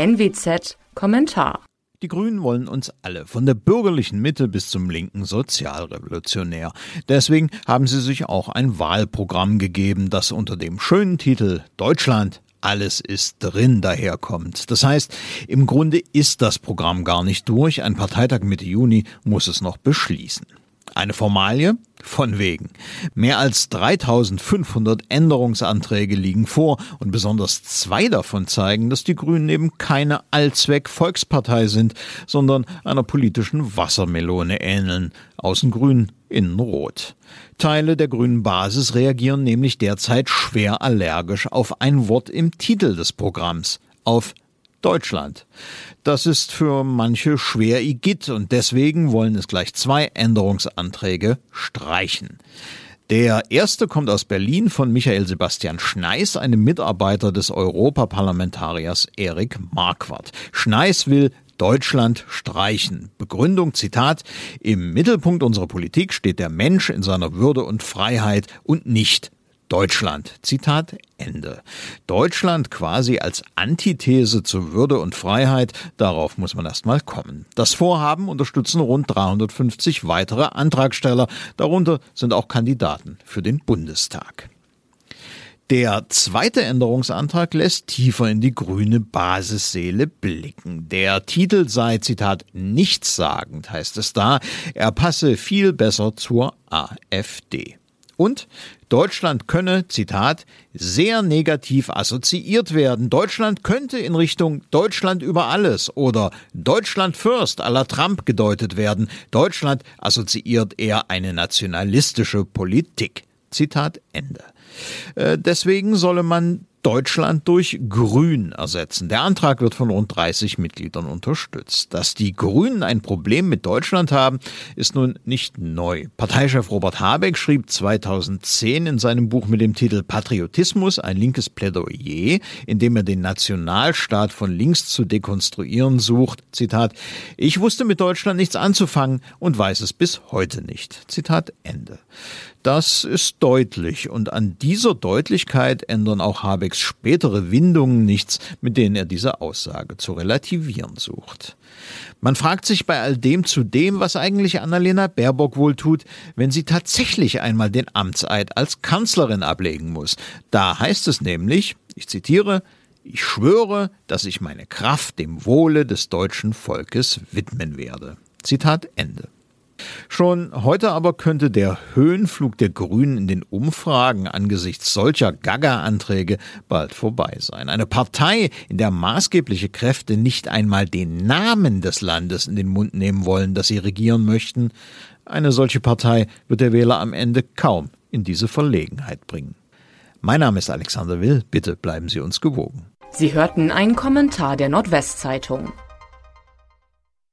NWZ Kommentar die Grünen wollen uns alle, von der bürgerlichen Mitte bis zum linken Sozialrevolutionär. Deswegen haben sie sich auch ein Wahlprogramm gegeben, das unter dem schönen Titel Deutschland alles ist drin daherkommt. Das heißt, im Grunde ist das Programm gar nicht durch. Ein Parteitag Mitte Juni muss es noch beschließen. Eine Formalie? Von wegen. Mehr als 3500 Änderungsanträge liegen vor und besonders zwei davon zeigen, dass die Grünen eben keine Allzweck-Volkspartei sind, sondern einer politischen Wassermelone ähneln. Außen grün, innen rot. Teile der grünen Basis reagieren nämlich derzeit schwer allergisch auf ein Wort im Titel des Programms, auf Deutschland. Das ist für manche schwer igitt und deswegen wollen es gleich zwei Änderungsanträge streichen. Der erste kommt aus Berlin von Michael Sebastian Schneiß, einem Mitarbeiter des Europaparlamentariers Erik Marquardt. Schneiß will Deutschland streichen. Begründung, Zitat, im Mittelpunkt unserer Politik steht der Mensch in seiner Würde und Freiheit und nicht Deutschland. Zitat Ende. Deutschland quasi als Antithese zu Würde und Freiheit, darauf muss man erst mal kommen. Das Vorhaben unterstützen rund 350 weitere Antragsteller, darunter sind auch Kandidaten für den Bundestag. Der zweite Änderungsantrag lässt tiefer in die grüne Basisseele blicken. Der Titel sei, Zitat, nichtssagend, heißt es da. Er passe viel besser zur AfD. Und Deutschland könne, Zitat, sehr negativ assoziiert werden. Deutschland könnte in Richtung Deutschland über alles oder Deutschland first la Trump gedeutet werden. Deutschland assoziiert eher eine nationalistische Politik. Zitat Ende. Äh, deswegen solle man Deutschland durch Grün ersetzen. Der Antrag wird von rund 30 Mitgliedern unterstützt. Dass die Grünen ein Problem mit Deutschland haben, ist nun nicht neu. Parteichef Robert Habeck schrieb 2010 in seinem Buch mit dem Titel Patriotismus ein linkes Plädoyer, in dem er den Nationalstaat von links zu dekonstruieren sucht. Zitat, ich wusste mit Deutschland nichts anzufangen und weiß es bis heute nicht. Zitat Ende. Das ist deutlich und an dieser Deutlichkeit ändern auch Habecks spätere Windungen nichts, mit denen er diese Aussage zu relativieren sucht. Man fragt sich bei all dem zudem, was eigentlich Annalena Baerbock wohl tut, wenn sie tatsächlich einmal den Amtseid als Kanzlerin ablegen muss. Da heißt es nämlich, ich zitiere, ich schwöre, dass ich meine Kraft dem Wohle des deutschen Volkes widmen werde. Zitat Ende. Schon heute aber könnte der Höhenflug der Grünen in den Umfragen angesichts solcher Gaga-Anträge bald vorbei sein. Eine Partei, in der maßgebliche Kräfte nicht einmal den Namen des Landes in den Mund nehmen wollen, das sie regieren möchten, eine solche Partei wird der Wähler am Ende kaum in diese Verlegenheit bringen. Mein Name ist Alexander Will, bitte bleiben Sie uns gewogen. Sie hörten einen Kommentar der Nordwestzeitung.